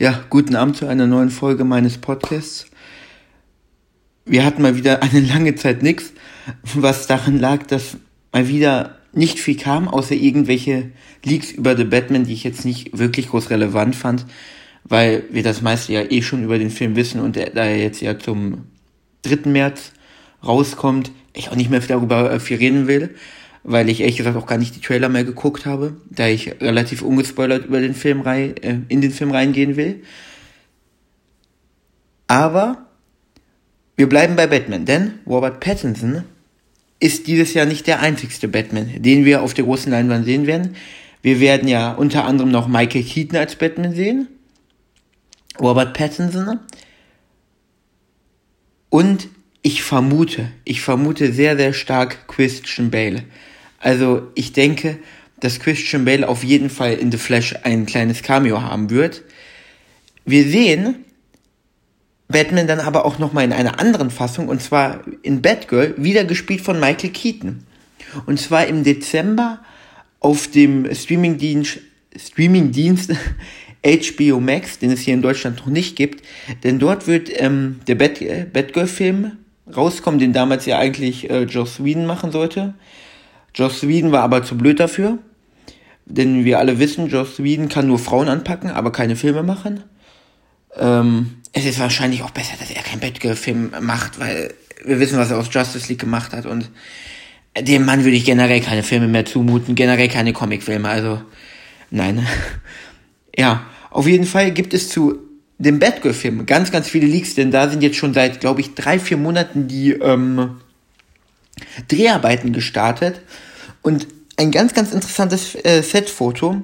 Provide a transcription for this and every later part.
Ja, guten Abend zu einer neuen Folge meines Podcasts. Wir hatten mal wieder eine lange Zeit nix, was daran lag, dass mal wieder nicht viel kam, außer irgendwelche Leaks über The Batman, die ich jetzt nicht wirklich groß relevant fand, weil wir das meiste ja eh schon über den Film wissen und da er jetzt ja zum 3. März rauskommt, ich auch nicht mehr darüber viel reden will weil ich ehrlich gesagt auch gar nicht die Trailer mehr geguckt habe, da ich relativ ungespoilert über den Film rein, äh, in den Film reingehen will. Aber wir bleiben bei Batman, denn Robert Pattinson ist dieses Jahr nicht der einzigste Batman, den wir auf der großen Leinwand sehen werden. Wir werden ja unter anderem noch Michael Keaton als Batman sehen, Robert Pattinson und ich vermute, ich vermute sehr, sehr stark Christian Bale. Also ich denke, dass Christian Bale auf jeden Fall in The Flash ein kleines Cameo haben wird. Wir sehen Batman dann aber auch nochmal in einer anderen Fassung, und zwar in Batgirl, wieder gespielt von Michael Keaton. Und zwar im Dezember auf dem Streamingdienst, Streamingdienst HBO Max, den es hier in Deutschland noch nicht gibt, denn dort wird ähm, der Bat Batgirl-Film rauskommen, den damals ja eigentlich äh, Joss Whedon machen sollte. Joss Whedon war aber zu blöd dafür. Denn wir alle wissen, Joss Whedon kann nur Frauen anpacken, aber keine Filme machen. Ähm, es ist wahrscheinlich auch besser, dass er keinen Batgirl-Film macht, weil wir wissen, was er aus Justice League gemacht hat. Und dem Mann würde ich generell keine Filme mehr zumuten, generell keine Comicfilme. Also, nein. ja, auf jeden Fall gibt es zu dem Batgirl-Film ganz, ganz viele Leaks, denn da sind jetzt schon seit, glaube ich, drei, vier Monaten die ähm, Dreharbeiten gestartet. Und ein ganz, ganz interessantes äh, Setfoto,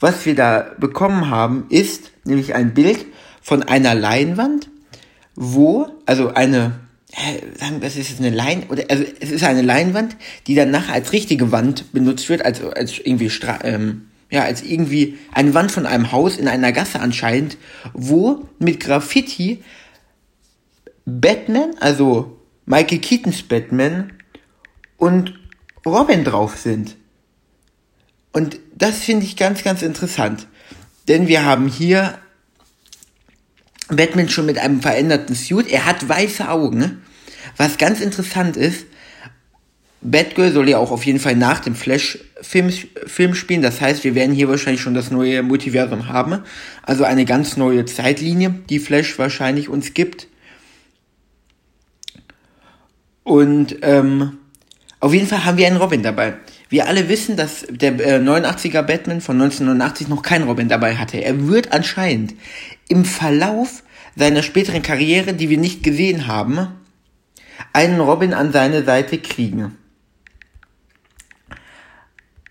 was wir da bekommen haben, ist nämlich ein Bild von einer Leinwand, wo, also eine, sagen wir, es ist eine Leinwand, oder, also es ist eine Leinwand, die dann nachher als richtige Wand benutzt wird, als, als irgendwie, Stra ähm, ja, als irgendwie eine Wand von einem Haus in einer Gasse anscheinend, wo mit Graffiti Batman, also Michael Keatons Batman und Robin drauf sind. Und das finde ich ganz, ganz interessant. Denn wir haben hier Batman schon mit einem veränderten Suit. Er hat weiße Augen. Was ganz interessant ist, Batgirl soll ja auch auf jeden Fall nach dem Flash-Film Film spielen. Das heißt, wir werden hier wahrscheinlich schon das neue Multiversum haben. Also eine ganz neue Zeitlinie, die Flash wahrscheinlich uns gibt. Und ähm, auf jeden Fall haben wir einen Robin dabei. Wir alle wissen, dass der äh, 89er Batman von 1989 noch keinen Robin dabei hatte. Er wird anscheinend im Verlauf seiner späteren Karriere, die wir nicht gesehen haben, einen Robin an seine Seite kriegen.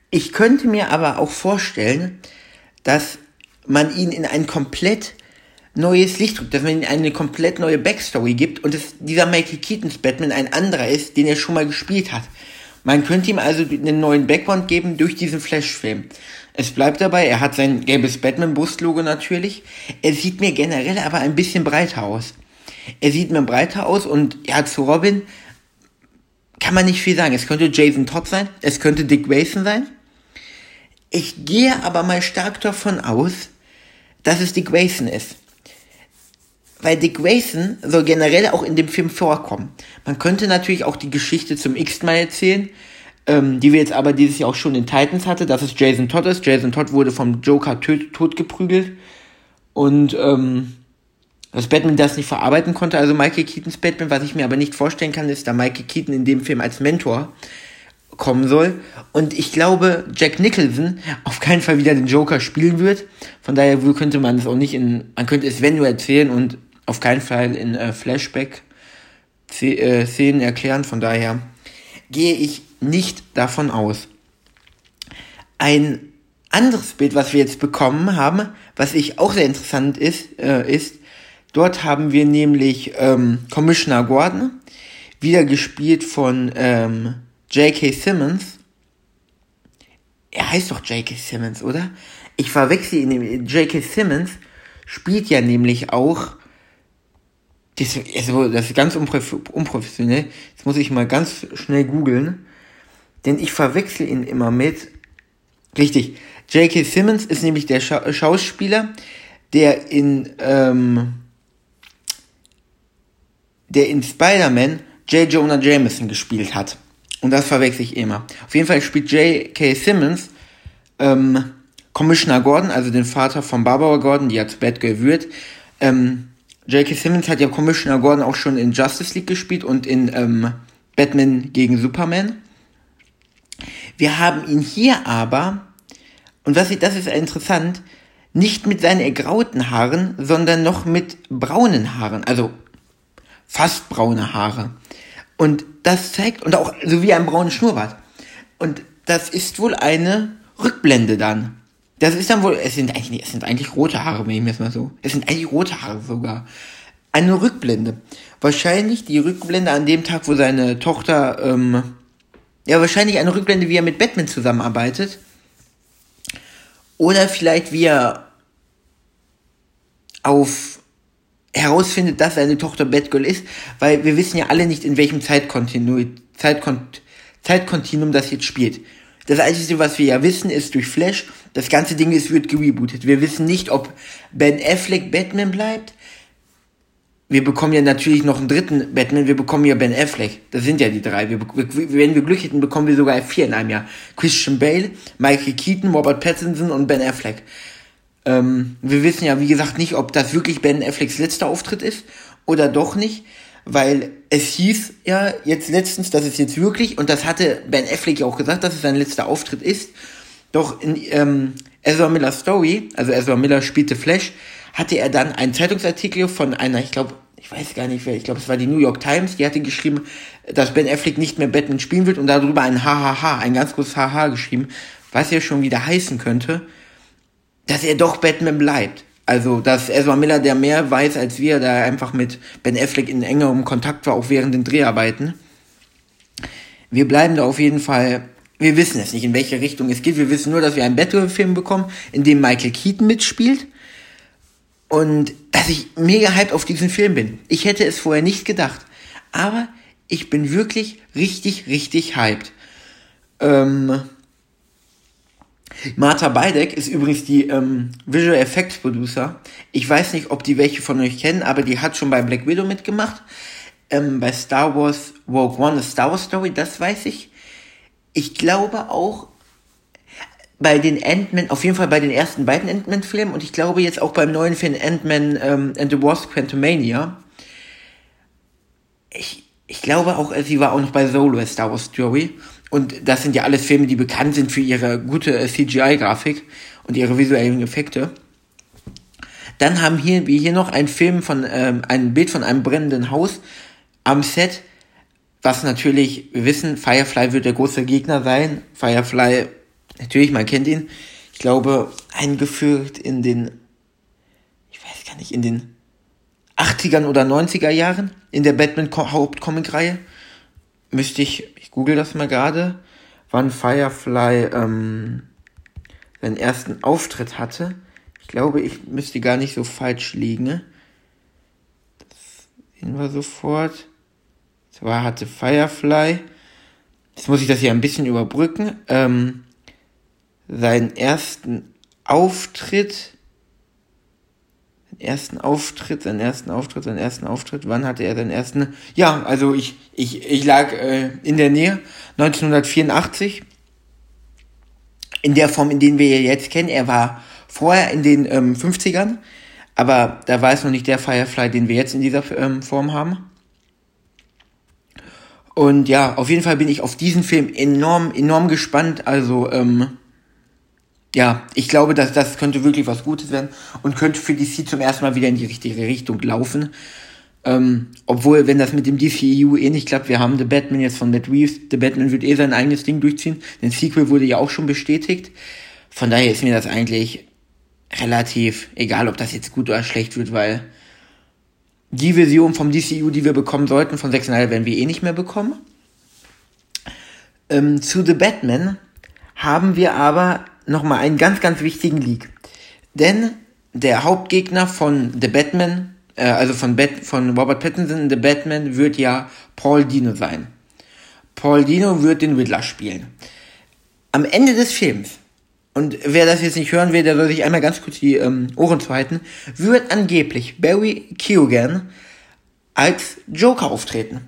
Ich könnte mir aber auch vorstellen, dass man ihn in ein komplett neues Licht drückt, dass man ihm eine komplett neue Backstory gibt und dass dieser Michael Keatons Batman ein anderer ist, den er schon mal gespielt hat. Man könnte ihm also einen neuen Background geben durch diesen Flash-Film. Es bleibt dabei, er hat sein gelbes Batman-Brustlogo natürlich. Er sieht mir generell aber ein bisschen breiter aus. Er sieht mir breiter aus und ja, zu Robin kann man nicht viel sagen. Es könnte Jason Todd sein, es könnte Dick Grayson sein. Ich gehe aber mal stark davon aus, dass es Dick Grayson ist weil Dick Grayson soll generell auch in dem Film vorkommen. Man könnte natürlich auch die Geschichte zum x-mal erzählen, ähm, die wir jetzt aber dieses Jahr auch schon in Titans hatte, dass es Jason Todd ist. Jason Todd wurde vom Joker tot, totgeprügelt und ähm, dass Batman das nicht verarbeiten konnte, also Michael Keatons Batman, was ich mir aber nicht vorstellen kann, ist, da Michael Keaton in dem Film als Mentor kommen soll. Und ich glaube, Jack Nicholson auf keinen Fall wieder den Joker spielen wird. Von daher könnte man es auch nicht in, man könnte es wenn nur erzählen und auf keinen Fall in äh, Flashback-Szenen äh, erklären. Von daher gehe ich nicht davon aus. Ein anderes Bild, was wir jetzt bekommen haben, was ich auch sehr interessant ist, äh, ist, dort haben wir nämlich ähm, Commissioner Gordon, wieder gespielt von ähm, J.K. Simmons. Er heißt doch J.K. Simmons, oder? Ich verwechsel ihn. J.K. Simmons spielt ja nämlich auch das, also, das ist ganz unprofessionell. Jetzt muss ich mal ganz schnell googeln. Denn ich verwechsel ihn immer mit. Richtig. J.K. Simmons ist nämlich der Scha Schauspieler, der in, ähm, der in Spider-Man J. Jonah Jameson gespielt hat. Und das verwechsel ich immer. Auf jeden Fall spielt J.K. Simmons ähm, Commissioner Gordon, also den Vater von Barbara Gordon, die zu Batgirl wird. Ähm, J.K. Simmons hat ja Commissioner Gordon auch schon in Justice League gespielt und in ähm, Batman gegen Superman. Wir haben ihn hier aber, und was ich, das ist interessant, nicht mit seinen ergrauten Haaren, sondern noch mit braunen Haaren, also fast braune Haare. Und das zeigt, und auch so wie ein braunes Schnurrbart. Und das ist wohl eine Rückblende dann. Das ist dann wohl, es sind eigentlich, es sind eigentlich rote Haare, wenn ich mir das mal so. Es sind eigentlich rote Haare sogar. Eine Rückblende. Wahrscheinlich die Rückblende an dem Tag, wo seine Tochter, ähm, ja, wahrscheinlich eine Rückblende, wie er mit Batman zusammenarbeitet. Oder vielleicht wie er auf herausfindet, dass seine Tochter Batgirl ist, weil wir wissen ja alle nicht, in welchem Zeitkontinuum, Zeitkont Zeitkontinuum das jetzt spielt. Das Einzige, was wir ja wissen, ist durch Flash, das ganze Ding ist, wird gerebootet. Wir wissen nicht, ob Ben Affleck Batman bleibt. Wir bekommen ja natürlich noch einen dritten Batman, wir bekommen ja Ben Affleck. Das sind ja die drei. Wir, wenn wir Glück hätten, bekommen wir sogar vier in einem Jahr. Christian Bale, Michael Keaton, Robert Pattinson und Ben Affleck. Ähm, wir wissen ja, wie gesagt, nicht, ob das wirklich Ben Afflecks letzter Auftritt ist oder doch nicht, weil es hieß ja jetzt letztens, dass es jetzt wirklich, und das hatte Ben Affleck ja auch gesagt, dass es sein letzter Auftritt ist, doch in ähm, Ezra Miller Story, also Ezra Miller spielte Flash, hatte er dann einen Zeitungsartikel von einer, ich glaube, ich weiß gar nicht wer, ich glaube, es war die New York Times, die hatte geschrieben, dass Ben Affleck nicht mehr Batman spielen wird und darüber ein Hahaha, ein ganz großes Haha geschrieben, was ja schon wieder heißen könnte, dass er doch Batman bleibt. Also, dass Ezra Miller, der mehr weiß als wir, da einfach mit Ben Affleck in engerem Kontakt war, auch während den Dreharbeiten. Wir bleiben da auf jeden Fall, wir wissen es nicht, in welche Richtung es geht. Wir wissen nur, dass wir einen Batman-Film bekommen, in dem Michael Keaton mitspielt. Und dass ich mega hyped auf diesen Film bin. Ich hätte es vorher nicht gedacht. Aber ich bin wirklich richtig, richtig hyped. Ähm, Martha Beidek ist übrigens die ähm, Visual Effects Producer. Ich weiß nicht, ob die welche von euch kennen, aber die hat schon bei Black Widow mitgemacht. Ähm, bei Star Wars Rogue One, a Star Wars Story, das weiß ich. Ich glaube auch bei den Ant-Man, auf jeden Fall bei den ersten beiden Ant-Man-Filmen und ich glaube jetzt auch beim neuen Film Ant-Man ähm, and the Wasp Quantumania. Ich, ich glaube auch, sie war auch noch bei Solo, a Star Wars Story. Und das sind ja alles Filme, die bekannt sind für ihre gute äh, CGI-Grafik und ihre visuellen Effekte. Dann haben hier, wir hier noch ein Film von, ähm, ein Bild von einem brennenden Haus am Set, was natürlich, wir wissen, Firefly wird der große Gegner sein. Firefly, natürlich, man kennt ihn. Ich glaube, eingeführt in den, ich weiß gar nicht, in den 80ern oder 90er Jahren in der Batman-Hauptcomic-Reihe. Müsste ich ich google das mal gerade, wann Firefly ähm, seinen ersten Auftritt hatte. Ich glaube, ich müsste gar nicht so falsch liegen. Ne? Das sehen wir sofort. Zwar hatte Firefly, jetzt muss ich das hier ein bisschen überbrücken, ähm, seinen ersten Auftritt ersten Auftritt, seinen ersten Auftritt, seinen ersten Auftritt. Wann hatte er seinen ersten? Ja, also ich, ich, ich lag äh, in der Nähe. 1984. In der Form, in den wir ihn jetzt kennen. Er war vorher in den ähm, 50ern, aber da war es noch nicht der Firefly, den wir jetzt in dieser ähm, Form haben. Und ja, auf jeden Fall bin ich auf diesen Film enorm, enorm gespannt. Also, ähm, ja, ich glaube, dass das könnte wirklich was Gutes werden und könnte für DC zum ersten Mal wieder in die richtige Richtung laufen. Ähm, obwohl, wenn das mit dem DCEU eh nicht klappt, wir haben The Batman jetzt von Matt Reeves, The Batman wird eh sein eigenes Ding durchziehen. Den Sequel wurde ja auch schon bestätigt. Von daher ist mir das eigentlich relativ egal, ob das jetzt gut oder schlecht wird, weil die Version vom DCU, die wir bekommen sollten, von Zack Snyder, werden wir eh nicht mehr bekommen. Ähm, zu The Batman haben wir aber nochmal einen ganz, ganz wichtigen Leak. Denn der Hauptgegner von The Batman, äh, also von, Bat von Robert Pattinson, The Batman, wird ja Paul Dino sein. Paul Dino wird den Riddler spielen. Am Ende des Films und wer das jetzt nicht hören will, der soll sich einmal ganz kurz die ähm, Ohren zuhalten, wird angeblich Barry Keoghan als Joker auftreten.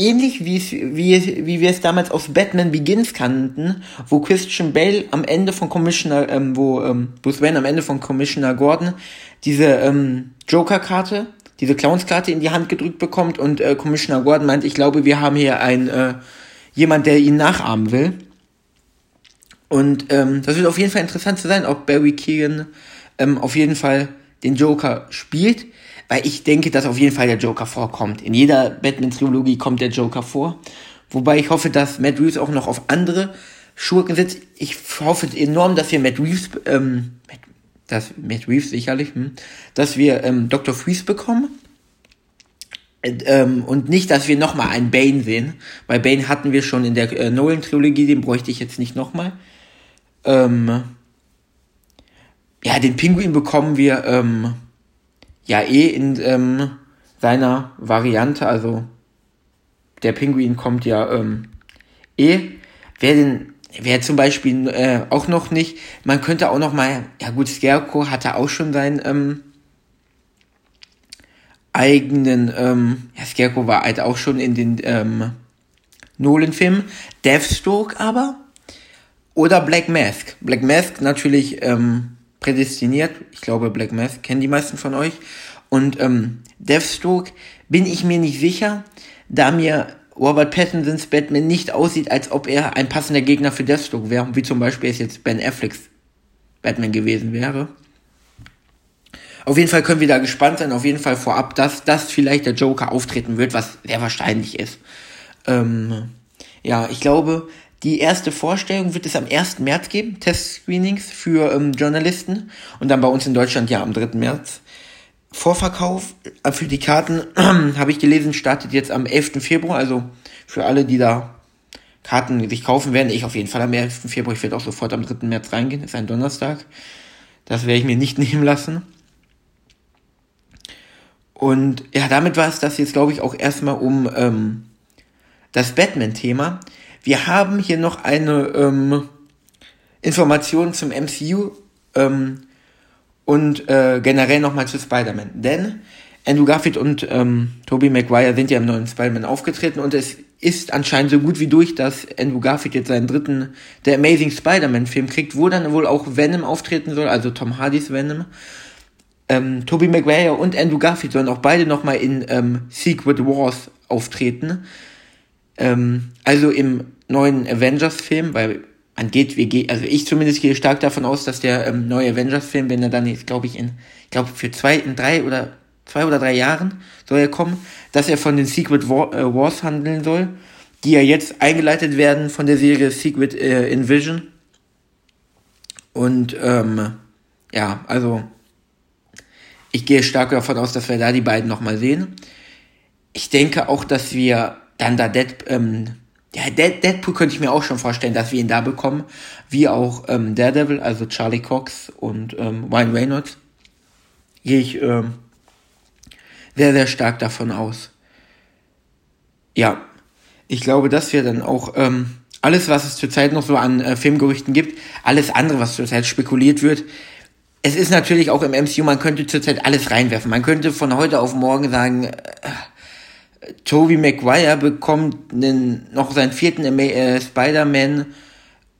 Ähnlich wie, wie, wie wir es damals aus Batman Begins kannten, wo Christian Bale am Ende von Commissioner, ähm, wo ähm, Bruce Wayne am Ende von Commissioner Gordon diese ähm, Joker-Karte, diese Clowns-Karte in die Hand gedrückt bekommt und äh, Commissioner Gordon meint, ich glaube, wir haben hier ein äh, jemand, der ihn nachahmen will. Und ähm, das wird auf jeden Fall interessant zu sein, ob Barry Keegan ähm, auf jeden Fall den Joker spielt, weil ich denke, dass auf jeden Fall der Joker vorkommt. In jeder Batman-Trilogie kommt der Joker vor. Wobei ich hoffe, dass Matt Reeves auch noch auf andere Schurken sitzt. Ich hoffe enorm, dass wir Matt Reeves, ähm, dass Matt Reeves sicherlich, hm, dass wir ähm, Dr. Freeze bekommen. Ähm, und nicht, dass wir nochmal einen Bane sehen. Weil Bane hatten wir schon in der äh, Nolan-Trilogie, den bräuchte ich jetzt nicht nochmal. Ähm, ja, den Pinguin bekommen wir ähm, ja eh in ähm, seiner Variante. Also der Pinguin kommt ja ähm, eh. Wer den, wer zum Beispiel äh, auch noch nicht, man könnte auch noch mal, ja gut, Scarecrow hatte auch schon seinen ähm, eigenen, ähm, ja, Scarecrow war halt auch schon in den ähm, Nolan-Filmen. Deathstroke aber oder Black Mask. Black Mask natürlich ähm, prädestiniert. Ich glaube, Black Mask kennen die meisten von euch. Und ähm, Deathstroke bin ich mir nicht sicher, da mir Robert Pattinsons Batman nicht aussieht, als ob er ein passender Gegner für Deathstroke wäre, wie zum Beispiel es jetzt Ben Afflecks Batman gewesen wäre. Auf jeden Fall können wir da gespannt sein, auf jeden Fall vorab, dass das vielleicht der Joker auftreten wird, was sehr wahrscheinlich ist. Ähm, ja, ich glaube, die erste Vorstellung wird es am 1. März geben, Testscreenings für ähm, Journalisten und dann bei uns in Deutschland ja am 3. März. Vorverkauf äh, für die Karten, habe ich gelesen, startet jetzt am 11. Februar, also für alle, die da Karten sich kaufen werden, ich auf jeden Fall am 11. Februar, ich werde auch sofort am 3. März reingehen, ist ein Donnerstag. Das werde ich mir nicht nehmen lassen. Und ja, damit war es das jetzt, glaube ich, auch erstmal um ähm, das Batman-Thema. Wir haben hier noch eine ähm, Information zum MCU ähm, und äh, generell nochmal zu Spider-Man. Denn Andrew Garfield und ähm, Tobey Maguire sind ja im neuen Spider-Man aufgetreten und es ist anscheinend so gut wie durch, dass Andrew Garfield jetzt seinen dritten The Amazing Spider-Man-Film kriegt, wo dann wohl auch Venom auftreten soll, also Tom Hardys Venom. Ähm, Tobey Maguire und Andrew Garfield sollen auch beide nochmal in ähm, Secret Wars auftreten. Ähm, also im neuen Avengers-Film, weil man geht, wir gehen, also ich zumindest gehe stark davon aus, dass der ähm, neue Avengers-Film, wenn er dann jetzt, glaube ich, in, ich glaube, für zwei, in drei oder zwei oder drei Jahren soll er kommen, dass er von den Secret War, äh, Wars handeln soll, die ja jetzt eingeleitet werden von der Serie Secret äh, Invision. Und ähm, ja, also ich gehe stark davon aus, dass wir da die beiden nochmal sehen. Ich denke auch, dass wir dann da Dead, ähm, ja, Deadpool könnte ich mir auch schon vorstellen, dass wir ihn da bekommen, wie auch ähm, Daredevil, also Charlie Cox und ähm, Ryan Reynolds. Gehe ich ähm, sehr, sehr stark davon aus. Ja, ich glaube, dass wir dann auch ähm, alles, was es zurzeit noch so an äh, Filmgerüchten gibt, alles andere, was zurzeit spekuliert wird, es ist natürlich auch im MCU, man könnte zurzeit alles reinwerfen. Man könnte von heute auf morgen sagen, äh, Tobey Maguire bekommt einen, noch seinen vierten äh, Spider-Man,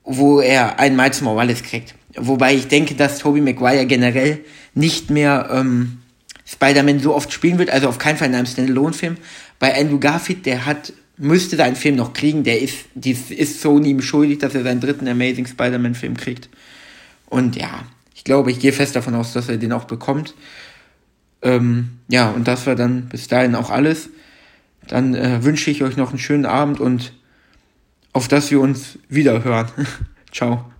wo er einen Miles Morales kriegt. Wobei ich denke, dass Tobey Maguire generell nicht mehr ähm, Spider-Man so oft spielen wird, also auf keinen Fall in einem Standalone-Film. Bei Andrew Garfield, der hat, müsste seinen Film noch kriegen, der ist, die ist Sony ihm schuldig, dass er seinen dritten Amazing Spider-Man-Film kriegt. Und ja, ich glaube, ich gehe fest davon aus, dass er den auch bekommt. Ähm, ja, und das war dann bis dahin auch alles. Dann äh, wünsche ich euch noch einen schönen Abend und auf dass wir uns wieder hören. Ciao.